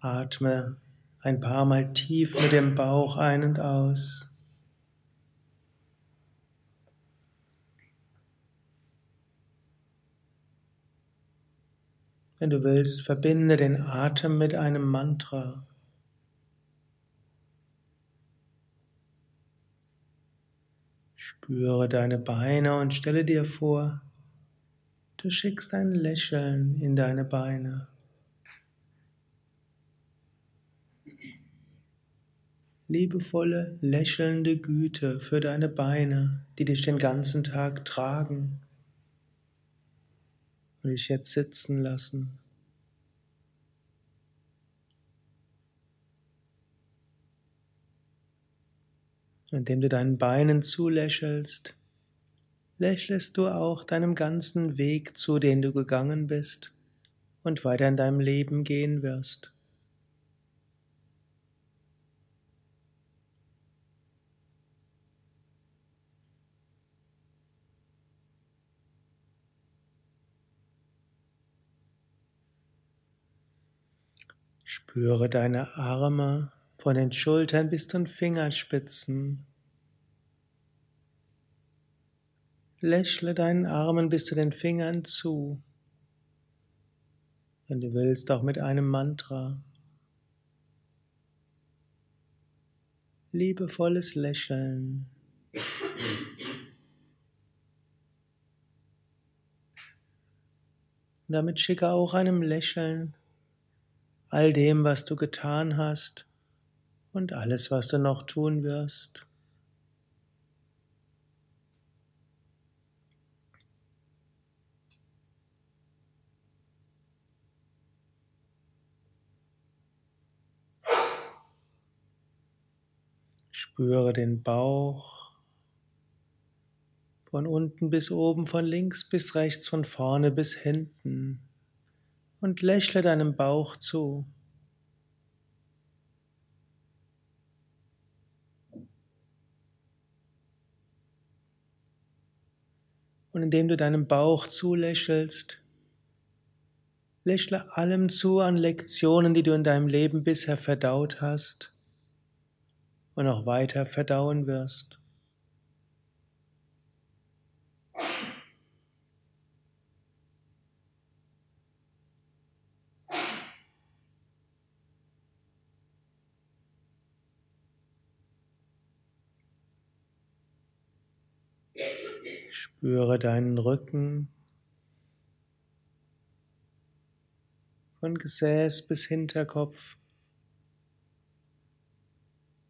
Atme ein paar Mal tief mit dem Bauch ein und aus. Wenn du willst, verbinde den Atem mit einem Mantra. Spüre deine Beine und stelle dir vor, du schickst ein Lächeln in deine Beine. Liebevolle, lächelnde Güte für deine Beine, die dich den ganzen Tag tragen und dich jetzt sitzen lassen. Indem du deinen Beinen zulächelst, lächelst du auch deinem ganzen Weg zu, den du gegangen bist und weiter in deinem Leben gehen wirst. Spüre deine Arme von den Schultern bis zu den Fingerspitzen. Lächle deinen Armen bis zu den Fingern zu. Wenn du willst, auch mit einem Mantra. Liebevolles Lächeln. Damit schicke auch einem Lächeln all dem, was du getan hast und alles, was du noch tun wirst. Spüre den Bauch von unten bis oben, von links bis rechts, von vorne bis hinten und lächle deinem Bauch zu. Und indem du deinem Bauch zulächelst, lächle allem zu an Lektionen, die du in deinem Leben bisher verdaut hast und auch weiter verdauen wirst. Spüre deinen Rücken von Gesäß bis Hinterkopf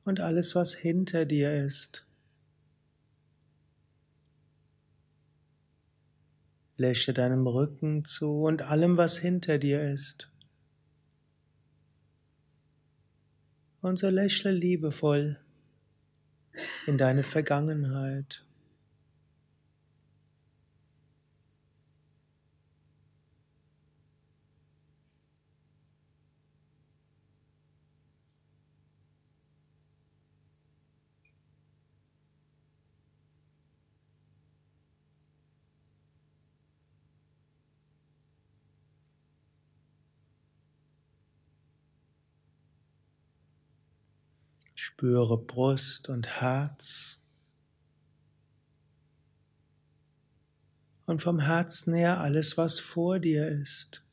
und alles, was hinter dir ist. Lächle deinem Rücken zu und allem, was hinter dir ist. Und so lächle liebevoll in deine Vergangenheit. Spüre Brust und Herz. Und vom Herzen her alles, was vor dir ist.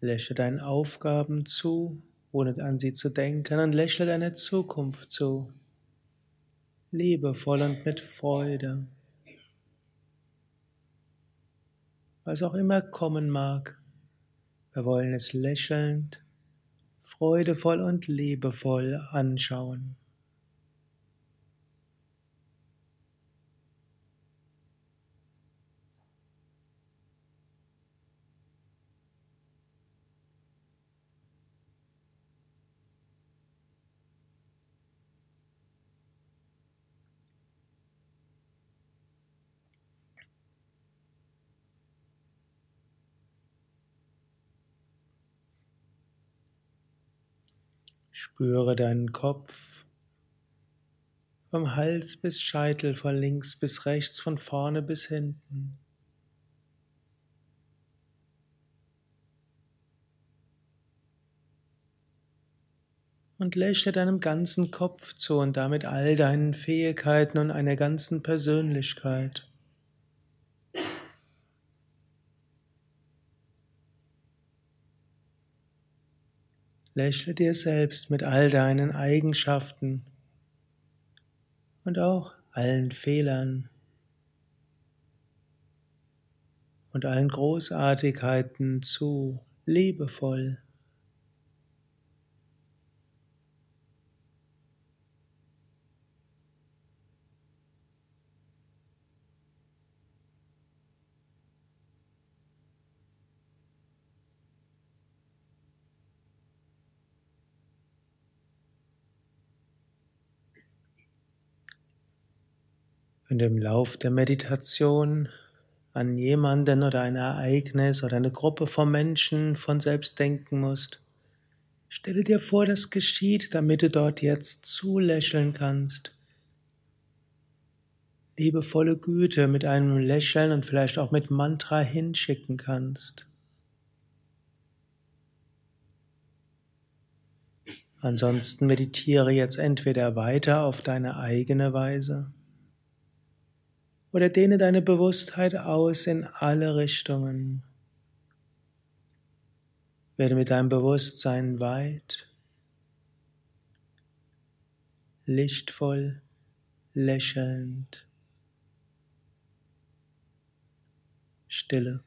Lächle deinen Aufgaben zu, ohne an sie zu denken, und lächle deiner Zukunft zu, liebevoll und mit Freude. Was auch immer kommen mag. Wir wollen es lächelnd, freudevoll und liebevoll anschauen. Spüre deinen Kopf vom Hals bis Scheitel, von links bis rechts, von vorne bis hinten. und lächle deinem ganzen Kopf zu und damit all deinen Fähigkeiten und einer ganzen Persönlichkeit. Lächle dir selbst mit all deinen Eigenschaften und auch allen Fehlern und allen Großartigkeiten zu, liebevoll. Wenn du im Lauf der Meditation an jemanden oder ein Ereignis oder eine Gruppe von Menschen von selbst denken musst, stelle dir vor, das geschieht, damit du dort jetzt zulächeln kannst. Liebevolle Güte mit einem Lächeln und vielleicht auch mit Mantra hinschicken kannst. Ansonsten meditiere jetzt entweder weiter auf deine eigene Weise oder dehne deine Bewusstheit aus in alle Richtungen. Werde mit deinem Bewusstsein weit, lichtvoll, lächelnd, stille.